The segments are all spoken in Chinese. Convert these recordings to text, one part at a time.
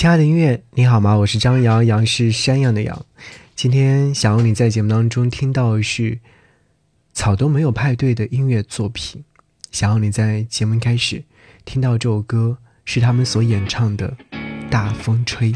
亲爱的音乐，你好吗？我是张扬，杨是山羊的羊。今天想要你在节目当中听到的是草都没有派对的音乐作品。想要你在节目开始听到这首歌，是他们所演唱的《大风吹》。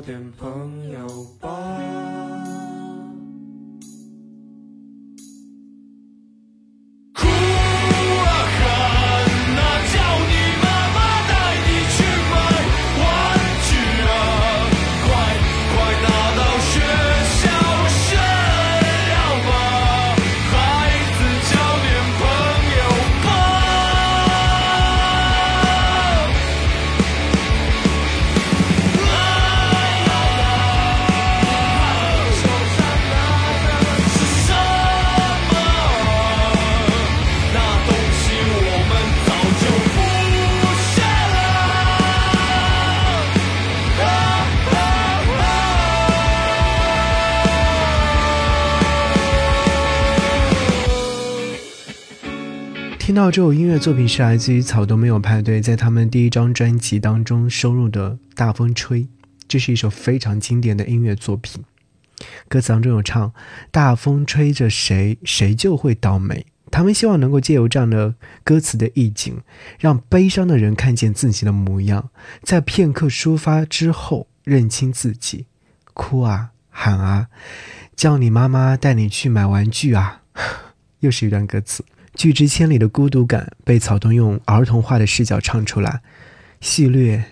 点朋友。到这首音乐作品是来自于草东没有派对在他们第一张专辑当中收录的《大风吹》，这是一首非常经典的音乐作品。歌词当中有唱：“大风吹着谁，谁就会倒霉。”他们希望能够借由这样的歌词的意境，让悲伤的人看见自己的模样，在片刻抒发之后认清自己，哭啊喊啊，叫你妈妈带你去买玩具啊，又是一段歌词。拒之千里的孤独感被草东用儿童化的视角唱出来，戏谑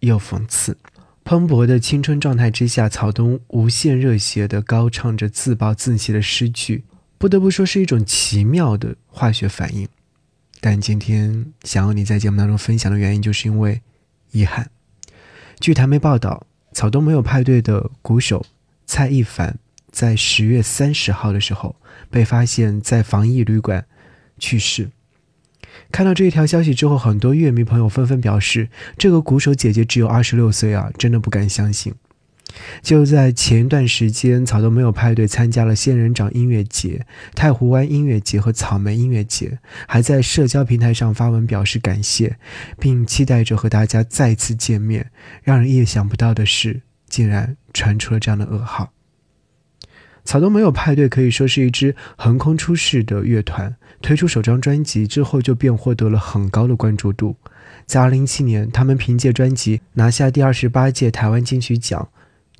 又讽刺。蓬勃的青春状态之下，草东无限热血地高唱着自暴自弃的诗句，不得不说是一种奇妙的化学反应。但今天想要你在节目当中分享的原因，就是因为遗憾。据台媒报道，草东没有派对的鼓手蔡一凡在十月三十号的时候被发现在防疫旅馆。去世，看到这一条消息之后，很多乐迷朋友纷纷表示，这个鼓手姐姐只有二十六岁啊，真的不敢相信。就在前一段时间，草东没有派对参加了仙人掌音乐节、太湖湾音乐节和草莓音乐节，还在社交平台上发文表示感谢，并期待着和大家再次见面。让人意想不到的是，竟然传出了这样的噩耗。草东没有派对可以说是一支横空出世的乐团，推出首张专辑之后就便获得了很高的关注度。在2017年，他们凭借专辑拿下第二十八届台湾金曲奖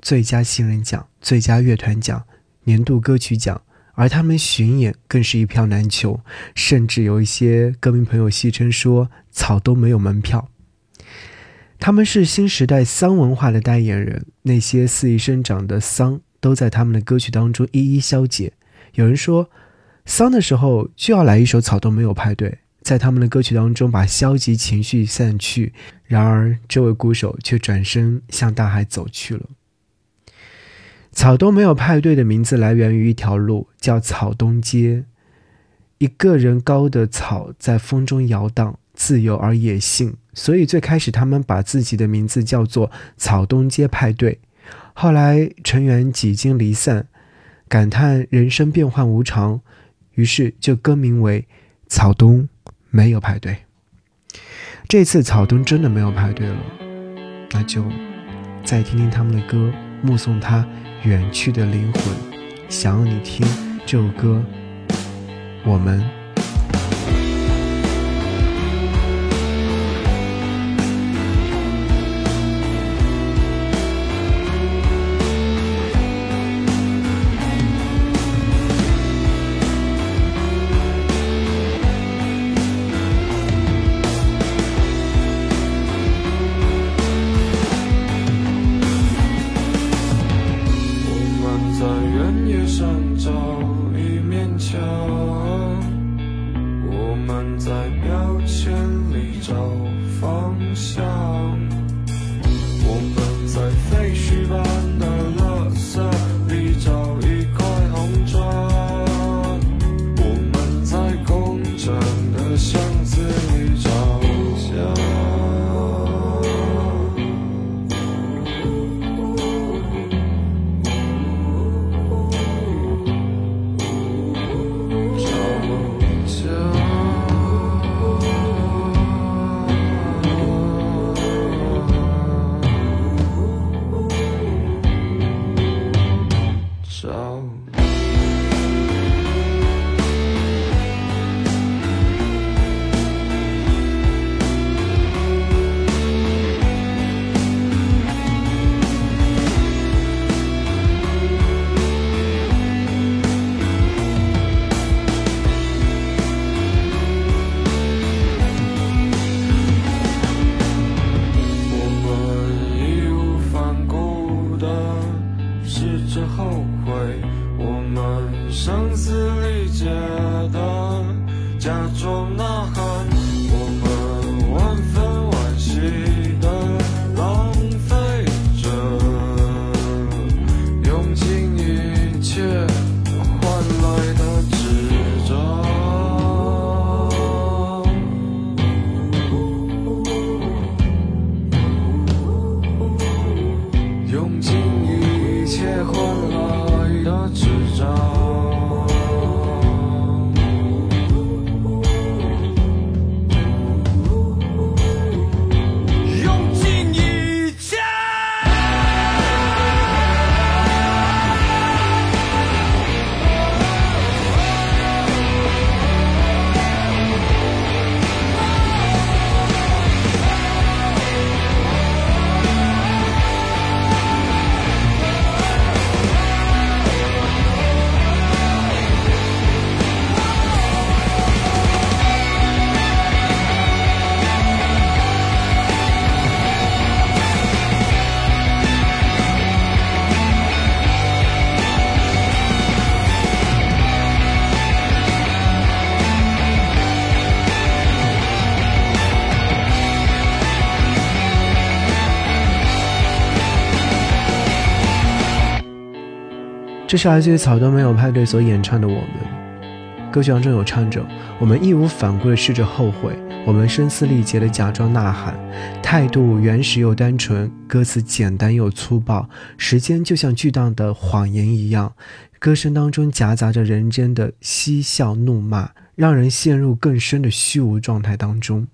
最佳新人奖、最佳乐团奖、年度歌曲奖，而他们巡演更是一票难求，甚至有一些歌迷朋友戏称说草东没有门票。他们是新时代丧文化的代言人，那些肆意生长的丧。都在他们的歌曲当中一一消解。有人说，丧的时候就要来一首《草东没有派对》，在他们的歌曲当中把消极情绪散去。然而，这位鼓手却转身向大海走去了。草东没有派对的名字来源于一条路，叫草东街。一个人高的草在风中摇荡，自由而野性，所以最开始他们把自己的名字叫做草东街派对。后来成员几经离散，感叹人生变幻无常，于是就更名为草东没有派对。这次草东真的没有派对了，那就再听听他们的歌，目送他远去的灵魂。想要你听这首歌，我们。生死这是来自于草东没有派对所演唱的《我们》。歌曲当中有唱着：“我们义无反顾地试着后悔，我们声嘶力竭地假装呐喊，态度原始又单纯，歌词简单又粗暴。时间就像巨大的谎言一样，歌声当中夹杂着人间的嬉笑怒骂，让人陷入更深的虚无状态当中。”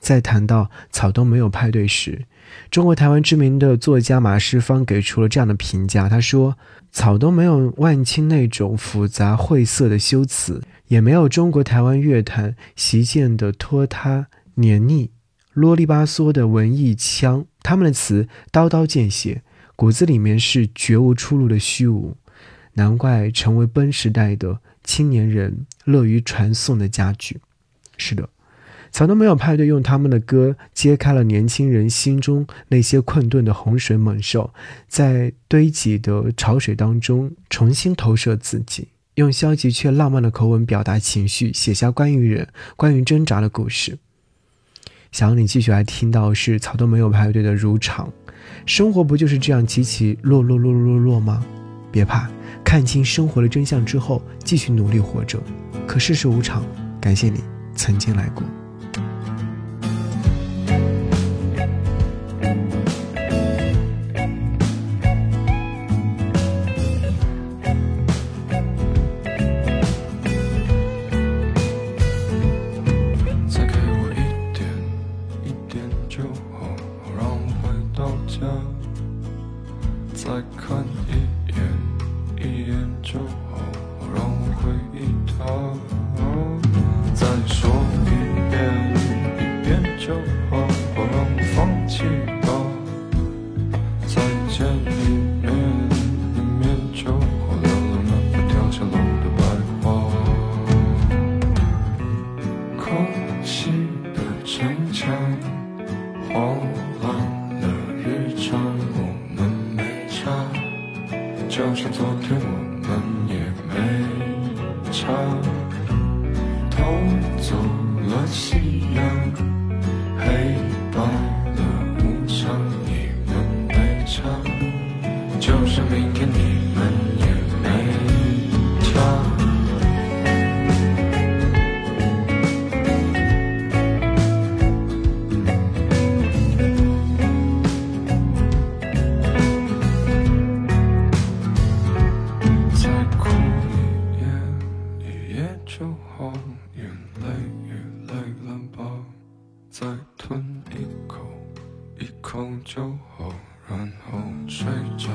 在谈到草东没有派对时，中国台湾知名的作家马世芳给出了这样的评价：“他说，草东没有万青那种复杂晦涩的修辞，也没有中国台湾乐坛习见的拖沓黏腻、啰里吧嗦的文艺腔。他们的词刀刀见血，骨子里面是绝无出路的虚无。难怪成为奔时代的青年人乐于传颂的佳句。是的。”草东没有派对，用他们的歌揭开了年轻人心中那些困顿的洪水猛兽，在堆积的潮水当中重新投射自己，用消极却浪漫的口吻表达情绪，写下关于人、关于挣扎的故事。想要你继续来听到是草东没有派对的如常，生活不就是这样起起落落落落落落吗？别怕，看清生活的真相之后，继续努力活着。可世事无常，感谢你曾经来过。Gott. 酒后然后睡着